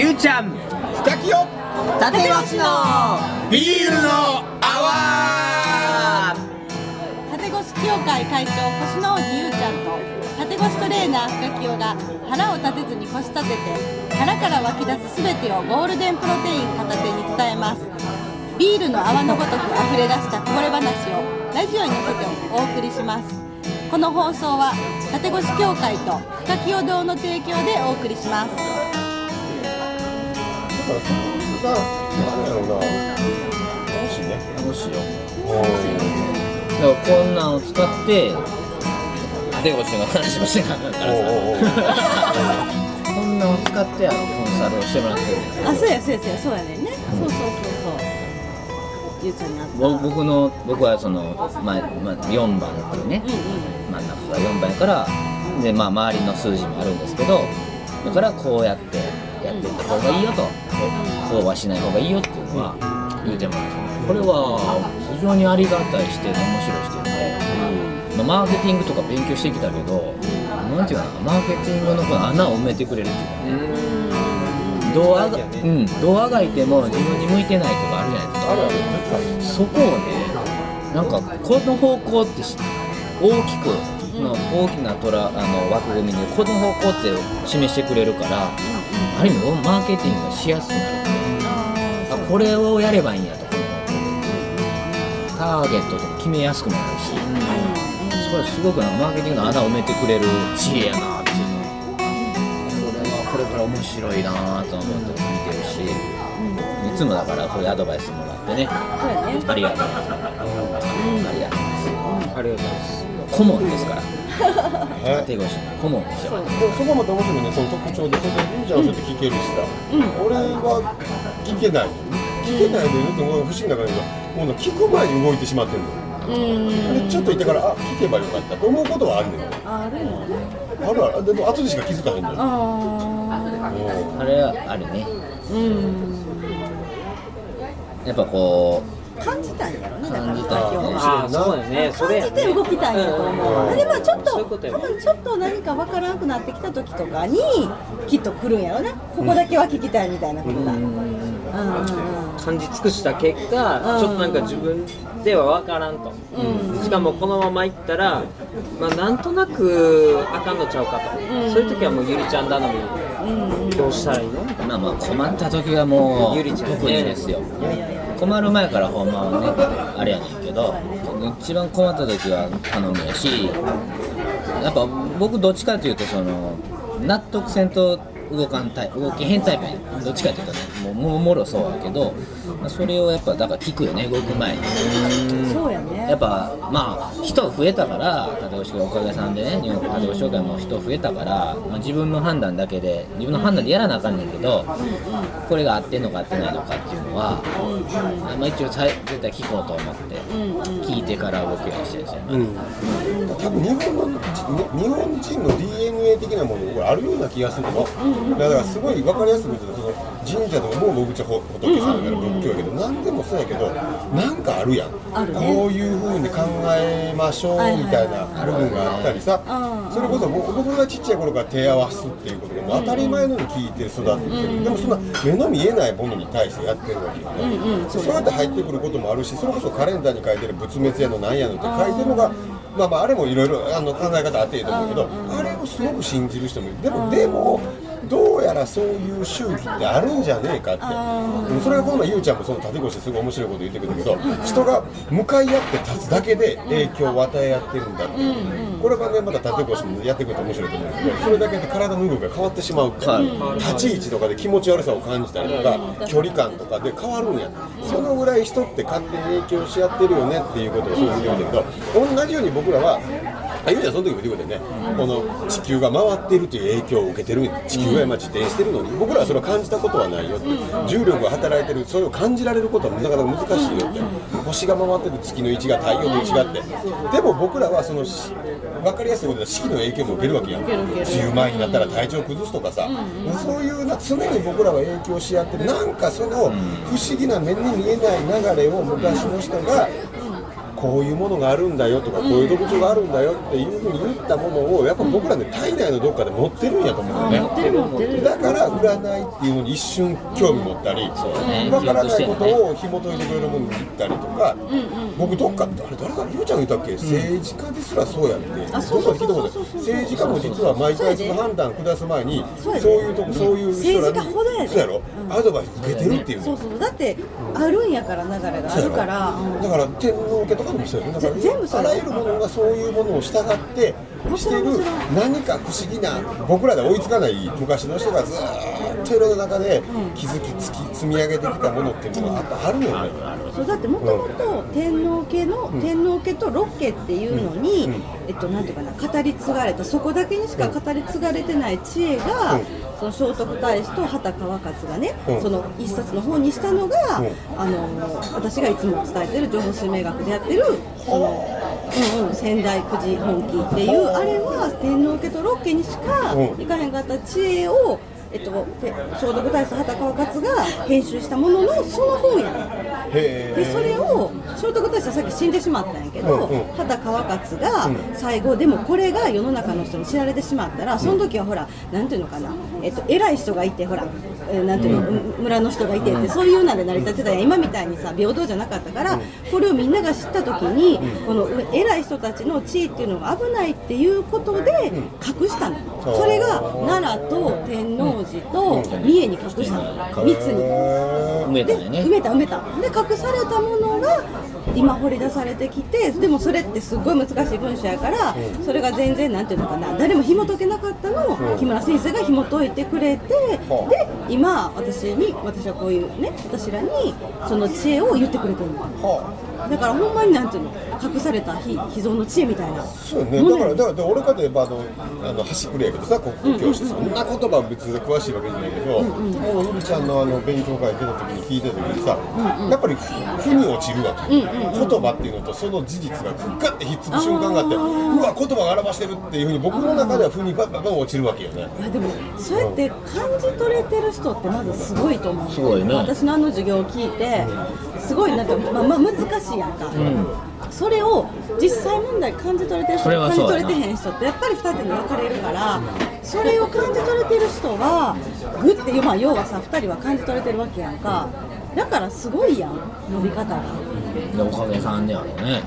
ゆうちゃん。深きよ立越の。ビールの泡。立越協会会長腰の王子ゆうちゃんと立越トレーナー深清が腹を立てずに腰立てて腹から湧き出す全てをゴールデンプロテイン片手に伝えます。ビールの泡のごとく溢れ出したこぼれ話をラジオに乗せてお送りします。この放送は立越協会と深清堂の提供でお送りしますだからそこがなんやろうな楽しいね楽しいよだからこんなんを使って手越しの話もしてなかったからおおおさこんなんを使ってあのコンサルをしてもらってるあそうやそうやそうやそうやねんねそうそうそうそうゆうちゃんに会ったぼ僕の僕はその、まあまあ、4番これねうんうん真ん中が4番やからで、まあ、周りの数字もあるんですけどだからこうやってやっていった方がいいよと。こうはしない方がいいよっていうのは言うてもらう。これは非常にありがたい視点で面白い視点で、まあ、マーケティングとか勉強してきたけどなんていうかな。マーケティングのこの穴を埋めてくれるっていうか。ねどうあが、うん、どうあがいても自分に向いてないとかあるじゃないですか。そこをねなんかこの方向ってし大きくの大きなトラあの枠組みでこの方向って示してくれるからある意味マーケティングがしやすくなる。あこれをやればいいんやとこのターゲットとか決めやすくなるし。それすごくなんかマーケティングの穴を埋めてくれる知恵やなっていうの。これはこれから面白いなと思って見てるし。いつもだからそういうアドバイスもらってね。ありがとうありがとうありがとうございます。顧問ですから。え手越し顧問ですよでもそこまた面白いねその特徴でそれでゆうちゃんはそうやって聞けるしさ、俺は聞けないの聞けないのよ。って不思議な感じがもうな聞く前に動いてしまってるのよ。でちょっといてからあ聞けばよかったと思うことはあるねんあるよね。あるある。でも後でしか気づかへんのよ。あうん。あれはあるね。ーうん。やっぱこ感じたんやろねだから感じたんやね。ああそうだよね。感じて動きたいんやと思う、うんでもちょっと多分ちょっと何かわからなくなってきた時とかにきっと来るんやろねここだけは聞きたいみたいなことが、うんうんうん感じ尽くした結果、うん。ちょっとなんか自分では分からんと、うん。しかもこのままいったら、まあ、なんとなくあかんのちゃうかと、うん。そういう時はもうゆりちゃん頼み。うんどうしたらいいの？うまあまあ困った時はもうゆりちゃんね。特にですよ困る前からほんまはねあれやねんけど一番困った時は頼みやしやっぱ僕どっちかというとその納得せんと動かんタイプ動きへんタイプやねん。どっちかというとねもうもろそうやけどまあそれをやっぱだから聞くよね動く前に。そうやね。やっぱまあ人増えたから立越おかげさんでね日本立越商会も人増えたから、まあ、自分の判断だけで自分の判断でやらなあかんねんけどこれが合ってんのか合ってないのかっていうのは、まあ、一応絶対聞こうと思って聞いてから動くようにしてるんですよ、多分日本の日本人の DNA 的なものがあるような気がするの、だからすごい分かりやすく言うと神社とかもう僕ちゃ仏さんだから仏教やけど何でもそうやけどなんかあるやん。こういう風に考えましょうみたいな部分があったりさ。うんそれこそ僕僕がちっちゃい頃から手合わすっていうことが当たり前のように聞いて育ってる、でもそんな目の見えないものに対してやってるわけよね、そう。やって入ってくることもあるしそれこそカレンダーに書いてる仏滅やのなんやのって書いてるのがまあまああれもいろいろあの考え方あっていいと思うけどあれをすごく信じる人もいる。でもでもどうやらそういう周期ってあるんじゃねえかって。でもそれがこの前ゆうちゃんもその立越してすごい面白いこと言ってくるけど人が向かい合って立つだけで影響を与え合ってるんだって。これがねまた立越もやってくると面白いと思うんだけどそれだけで体の動きが変わってしまうっていう立ち位置とかで気持ち悪さを感じたりとか距離感とかで変わるんやそのぐらい人って勝手に影響し合ってるよねっていうことをそういうふうに言うんだけど同じように僕らはあゆうちゃんその時も言ってくれてね、この地球が回っているという影響を受けてる地球が今自転してるのに。僕らはそれを感じたことはないよって、重力が働いてる。それを感じられることはなかなか難しいよって。星が回ってて月の位置が太陽の位置があって。でも僕らはその分かりやすいことで四季の影響も受けるわけやん。梅雨前になったら体調崩すとかさ、そういうな常に僕らは影響し合ってる。なんかその不思議な目に見えない流れを昔の人がこういうものがあるんだよとか、こういう特徴があるんだよっていうふうに言ったものをやっぱ僕らね体内のどっかで持ってるんやと思うんだよね。だから占いっていうのに一瞬興味持ったり、分からないことを紐解いてくれるものに行ったりとか、僕どっかってあれ誰かゆうちゃん言ったっけ、政治家ですらそうやって。どっかで聞いたことある政治家も実は毎回その判断下す前にそういうとこそういう人らにそうやろ？アドバイス受けてるっていうそうそうだってあるんやから流れがあるから、うんだから天皇家とかでもそうやね。だからぜ全部そう。あらゆるものがそういうものを従ってしてる何か不思議な僕らで追いつかない昔の人がずーっといろんな中で気づきつき積み上げてきたものっていうのがやっぱあるのよね。そうだってもともと天皇家の、天皇家と六家っていうのに、うん。えっとなんていうかな語り継がれた。そこだけにしか語り継がれてない知恵が、うん。その聖徳太子と畑川勝がね、うん。その一冊の本にしたのが、うん。あの私がいつも伝えてる情報水明学でやってるその、う。んうん、仙台九時本紀っていう。あれは天皇家と六家にしかうん。いかへんかった知恵を、えっと、て聖徳太子と畑川勝が編集したもののその本やねでそれを聖徳太子はさっき死んでしまったんやけど、うんうん。畑川勝が最後でもこれが世の中の人に知られてしまったらその時はほらなんていうのかな、えっと、偉い人がいてほら、えーなんていうの、村の人がいてってそういうので成り立ってたやん。今みたいにさ平等じゃなかったから、これをみんなが知った時に、この偉い人たちの地位っていうのが危ないっていうことで隠したの、それが奈良と天王寺と三重に隠したの密に。で埋めたね。埋めた埋めた。で隠されたものが今掘り出されてきてでもそれってすっごい難しい文章やから、それが全然なんていうのかな。誰も紐解けなかったのを、木村先生が紐解いてくれて、はあ。で今私に私はこういうね私らにその知恵を言ってくれてるの。はだからほんまになんていうの隠された秘秘蔵の知恵みたいな。あそうよね。だからだから俺かといえばあのあの端くれやけどさ国語教師そん。な言葉別に詳しいわけじゃないけど、もうゆりちゃんのあの勉強会出た時に聞いてた時にさ、やっぱり負に落ちるわけ、言葉っていうのとその事実がガッてひっつく瞬間があってうわ言葉が表してるっていうふうに僕の中では負にバンバンバン落ちるわけよね。いやでもそうやって感じ取れてる人ってまずすごいと思う。すごいね。私のあの授業を聞いてすごいなんか、まあ、まあ難しいやんか、それを実際問題感じ取れてる人感じ取れてへん人ってやっぱり二手に分かれるからそれを感じ取れてる人はグッてまあ要はさ二人は感じ取れてるわけやんかだからすごいやん伸び方が。でおかげさんであるね。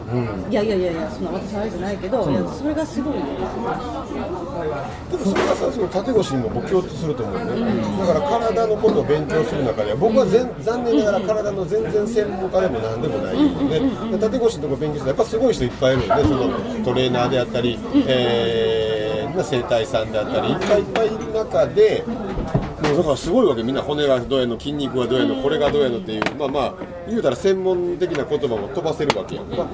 いやいやいやいやそんな私はあれじゃないけど、いやそれがすごいよ。でもそれがさその縦腰にも僕共通すると思うよね、だから体のことを勉強する中で僕は全残念ながら体の全然専門家でも何でもないので、で縦腰のとこ勉強するとやっぱすごい人いっぱいいるよね。そのトレーナーであったり、えー、整体さんであったりいっぱいいっぱいいる中でもうだからすごいわけみんな骨がどうやの筋肉がどうやのこれがどうやのっていう。まあまあ言うたら専門的な言葉も飛ばせるわけやんか、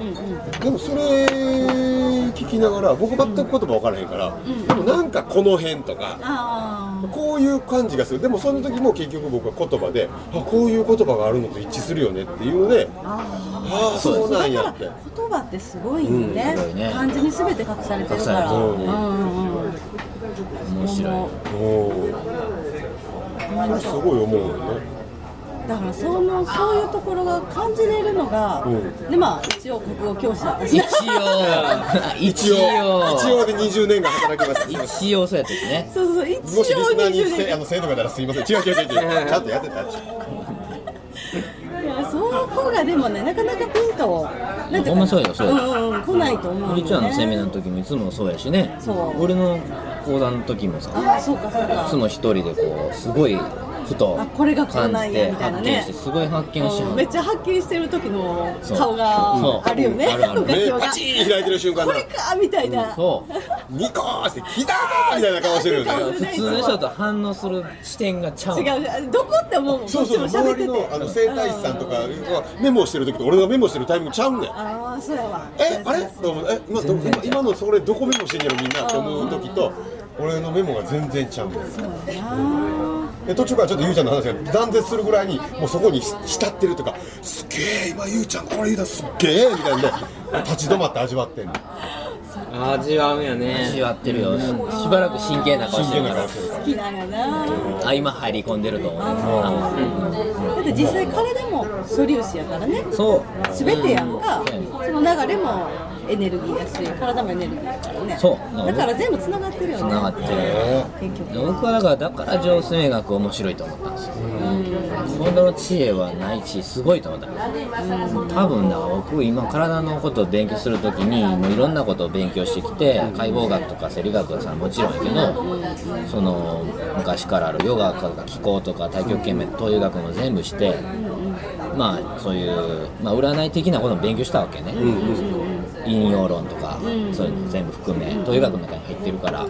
でもそれ聞きながら僕全く言葉分からへんから、でもなんかこの辺とかあこういう感じがする。でもその時も結局僕は言葉であこういう言葉があるのと一致するよねっていうのでああそうなんやって。言葉ってすごいよね,、漢字に全て隠されてるから。うんうんうん。面白い。おおすごい思うよねだからそのそういうところが感じれるのが、うん。でまあ一応国語教師だったし。一応。一応。一応。で20年間働きました。一応そうやったしね。そうそう一応もしリスナーに20せあ年の生徒がいたらすいません。違う違う違う違う。ちゃんとやってた。いやそこがでもねなかなかピンとなんてほんまそうよそうようんうんうん来ないと思うゆりちゃんのセミナーの時もいつもそうやしね。そう。俺の講座の時もさ。あそうかそうか。いつも一人でこうすごいふとあこれがこうなんやみたいな発見ねすごい発見しめっちゃはっきりしてる時の顔があるよね。目パチーン開いてる瞬間なこれかみたいな、そう。ニコーって来たーみたいな顔してるよね。普通の人と反応する視点がちゃう。違う。どこって思うもん。そうそう。周りのあの整体師さんとかがメモしてる時と俺がメモしてるタイミングちゃうねん。ああそうやわ。えあれ？と思う？え今ど今今のそれどこメモしてんやろみんなって思う時と俺のメモが全然ちゃうねん。そうやなで途中からちょっとゆうちゃんの話が断絶するぐらいにもうそこに浸ってるとかすっげえ今ゆうちゃんこれ言うたすっげえみたいな立ち止まって味わってんの。味わうんやね。味わってるよ。ししばらく真剣な顔してるから。好きなんやな。あ今入り込んでると思う。あだって実際彼でも素粒子やからね。そう。全てやんか、うん。その流れもエネルギーやし体もエネルギーやからね。そう。だから全部つながってるよね。つながってる。結局。僕はだからだから上数学面白いと思ったんですよ。本当の知恵はないしすごいと思った多分だから僕今体のことを勉強するときにもういろんなことを勉強してきて解剖学とか生理学はさもちろんやけどその昔からあるヨガとか気候とか太極拳東洋学も全部してまあそういう、まあ、占い的なことも勉強したわけね、引用論とか、そういうの全部含め東洋学の中に入ってるから、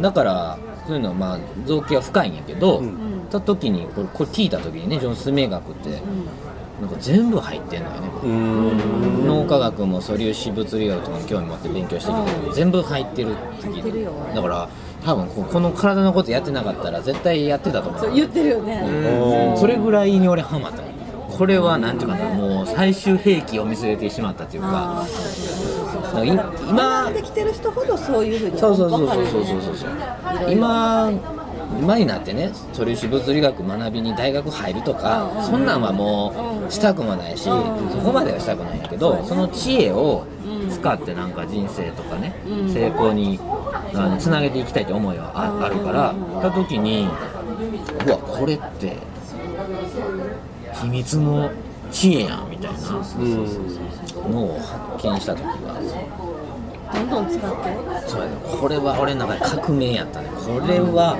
だからそういうのはまあ造形は深いんやけど、た時にこれこれ聞いた時にねジョン・スメ学って、なんか全部入ってんのよね、脳科学も素粒子物理学とかに興味持って勉強してきたけど、全部入ってるって聞いてだから多分ここの体のことやってなかったら絶対やってたと思う。そう言ってるよね、それぐらいに俺ハマったのこれはなんていうかなもう最終兵器を見据えてしまったというか今できてる人ほどそういうふうに。そうそうそうそうそうねそうそう。今今になってね素粒子物理学学びに大学入るとかそんなんはもうしたくもないしそこまではしたくないんやけどその知恵を使ってなんか人生とかね成功につなげていきたいって思いはああるからた時にうわこれって秘密の知恵やんみたいなのを発見した時は。どんどん使って。そうやね。これは俺の中で革命やったね。これは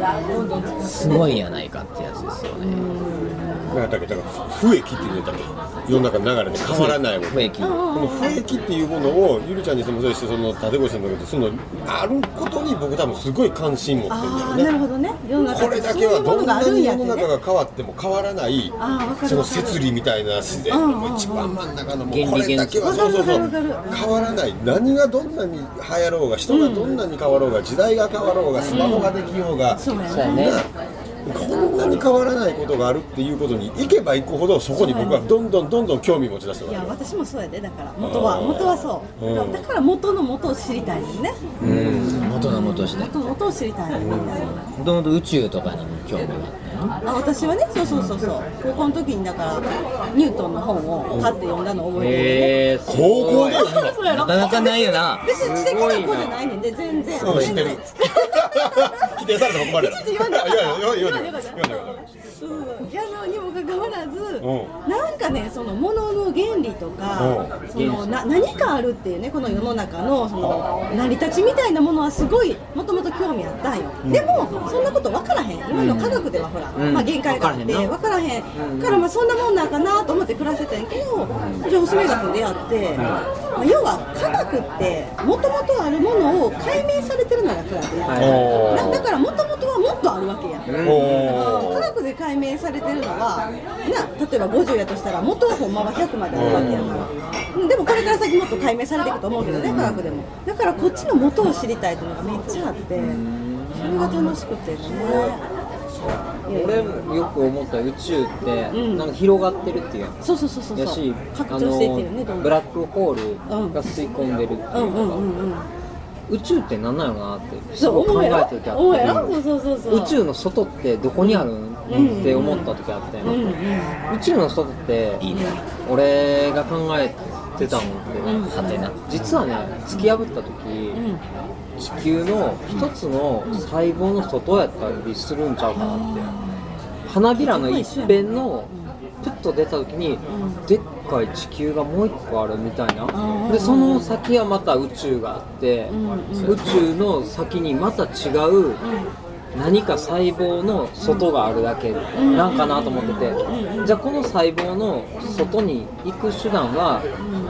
すごいやないかってやつですよねなんだっけだから不益っていうん。だっけ世の中の流れで変わらないもの不益この不益っていうものをゆるちゃんにしてもそうですしその立越さんだけどそのあることに僕多分すごい関心持ってるんだああよねなるほどね世の中これだけはどんなに世の中がが変わっても変わらないその摂理みたいな自然の一番真ん中のもう原理これだけは原理そうそうそう変わらない何がどんなに流行ろうが人がどんなに変わろうが時代が変わろうがスマホができようがそうやそうやねなこんなに変わらないことがあるっていうことに行けば行くほどそこに僕はどんどんどんどん興味持ち出していや私もそうやでだから元は元はそうだからだから元の元を知りたいのね元の元して元の元を知りたいのもともと宇宙とかにも興味があったよあ私はねそうそうそうそう高校の時にだからニュートンの本を買って読んだの覚えてるね高校でなかなかないよな別に知的な子じゃないねんで全然そう知ってる否定されたら困るやろ。言わんでいやいや言わんで言わんで言わん。で言わんで言わんでそうやのにもかかわら。ず、うなんかねそのものの原理とか、うそのな何かあるっていうねこの世の中のその成り立ちみたいなものはすごいもともと興味あったんよ、でもそんなこと分からへん。今の科学ではほら、うん。まあ、限界があって分からへんな。分からへん。からまあそんなもんなんかなと思って暮らしてたんやけど上手名学に出会って、まあ、要は科学ってもともとあるものを解明されてるのが科学や、はだだからもともとはもっとあるわけや、お科学で解明されてるのはな例えば50やとしたら元はほんまは100まであるわけやから、でもこれから先もっと解明されていくと思うけどね科学でも。だからこっちの元を知りたいっていうのがめっちゃあってそれが楽しくてね俺もよく思った宇宙ってうん。なんか広がってるっていうやん。そうそうそうそうやし拡張していってるねどんどん。ブラックホールが吸い込んでるっていうか、うんうんうんうん。宇宙って何なのかなってすそうごい考えた時あって。そうそうそうそう。宇宙の外ってどこにあるん、うんって思った時あったよ、うんうん宇宙の外って俺が考えてたのって、うん。はてな。実はね突き破った時、うん地球の一つの細胞の外やったりするんちゃうかなって。花びらの一辺のプッと出た時にでっかい地球がもう一個あるみたいな。でその先はまた宇宙があって宇宙の先にまた違う何か細胞の外があるだけなんかなと思ってて。じゃあこの細胞の外に行く手段は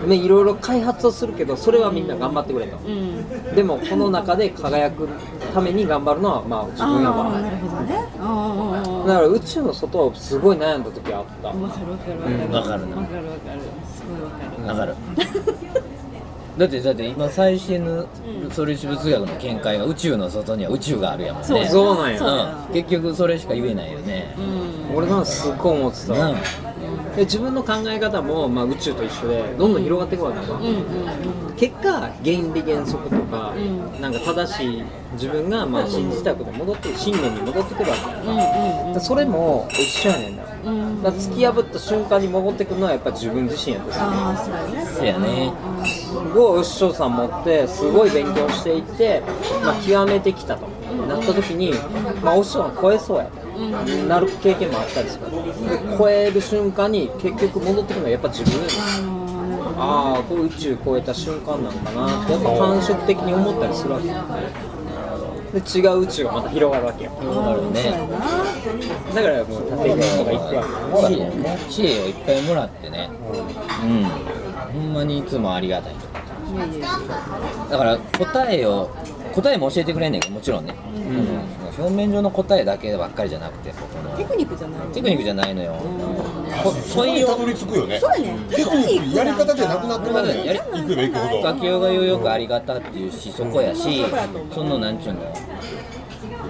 ねいろいろ開発をするけどそれはみんな頑張ってくれと。うん。でもこの中で輝くために頑張るのはまあ自分やああわなるほどね。ああだから宇宙の外をすごい悩んだ時あった。わかるわかるわかる。うんわかるな。わかるわかる。すごいわかる。わかるだってだって今最新の素粒子物学の見解が宇宙の外には宇宙があるやもんね。そうそうなんやそうん、結局それしか言えないよね。うん。俺なんかすっごい思ってたうん。で自分の考え方も、まあ、宇宙と一緒でどんどん広がっていくわけよ、うんうん結果原理原則とか、なんか正しい自分がまあ信じたことに戻って信念に戻ってくるわけよ、うんうんでそれも一緒やねんだ、うんだ突き破った瞬間に戻ってくるのはやっぱ自分自身やったしああそうやね。そうやね。すごいお師匠さん持ってすごい勉強していって、まあ、極めてきたと。なった時に、まあ、お師匠は超えそうや。なる経験もあったりする。で超える瞬間に結局戻ってくるのはやっぱ自分ああこう宇宙超えた瞬間なのかなってやっぱ感触的に思ったりするわけで違う宇宙がまた広がるわけよ。なるほどね。だからもう縦にとか行くわけ知恵ね知恵をいっぱいもらってね。うん。ほんまにいつもありがたいだから答えを答えも教えてくれんねんけどもちろんね、うん表面上の答えだけばっかりじゃなくてこの。テクニックじゃないテクニックじゃないのよ。そこにたどり着くよね。そうやね。テクニックやり方じゃなくなってくるねやり行けば行くほど。楽器用が言うよくありがたっていうしそこやしそのなんちゅうの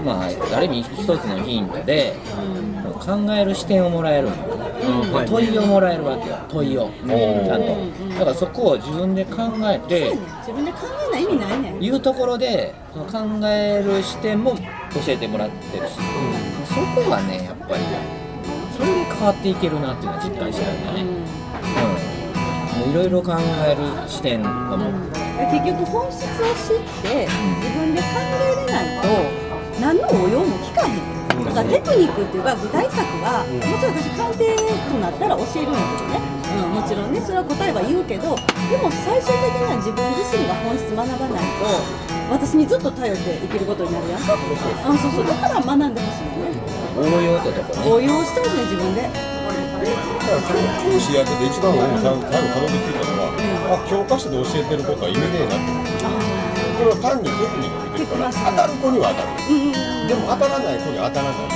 まあある意味一つのヒントで考える視点をもらえるのよ、で問いをもらえるわけよ。問いを。ちゃんと。だからそこを自分で考えて自分で考えない意味ないね。んいうところでその考える視点も教えてもらってるし、そこがねやっぱりそれで変わっていけるなっていうのは実感してるんだね。うん。いろいろ考える視点がもう。結局本質を知って自分で考えれないと何の応用も聞かへんだからテクニックっていうか具体策はもちろん私鑑定となったら教えるんだけどね、うん、もちろんねそれは答えは言うけどでも最終的には自分自身が本質学ばないと私にずっと頼って生きることになるやんかあそうそう。だから学んでほしいよね。応用ってとこね。応用してほしいね自分で。教師やってて一番俺も最後たどり着いたのは、あ教科書で教えてることは意味ねえなって。これは単にテクニックで言うから当たる子には当たる。うんうんでも当たらない子には当たらない、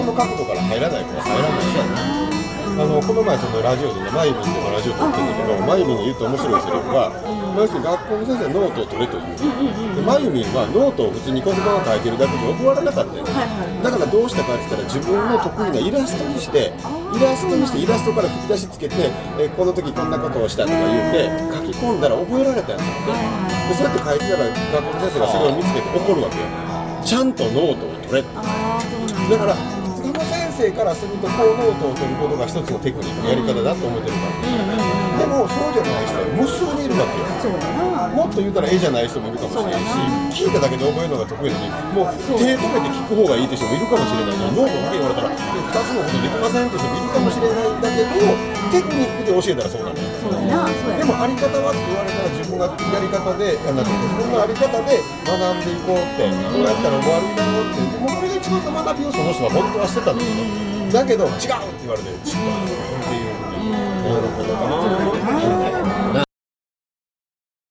この角度から入らない子は入らない。あのこの前そのラジオでねマイミンでもラジオ撮ってるんだけどマイミンが言うと面白いセリフが、まあ要するに学校の先生はノートを取れという、でマイミンはノートを普通に黒板を書いてるだけじゃ覚わらなかったよ、だからどうしたかって言ったら自分の得意なイラストにしてイラストにしてイラストから吹き出しつけて、えこの時こんなことをしたとか言って書き込んだら覚えられたんだってでそうやって書いてたら学校の先生がそれを見つけて怒るわけよちゃんとノートを取れだ。だからその先生からするとこうノートを取ることが一つのテクニックのやり方だと思ってるから、でもそうじゃない人は無数にいるわけよそうやな。もっと言うたら絵じゃない人もいるかもしれないし聞いただけで覚えるのが得意なのにもう手止めて聞く方がいいって人もいるかもしれないのにノートだけ言われたら2つのことできませんって人もいるかもしれないんだけどテクニックで教えたらそうなのよそな。でもあり方はって言われたら自分がやり方であなんていうの自分のあり方で学んでいこうってこうやったら終わるんだろうってもうこれが一番の学びをその人は本当はしてたんだけどだけど違うって言われて違うっていうふうになるほどな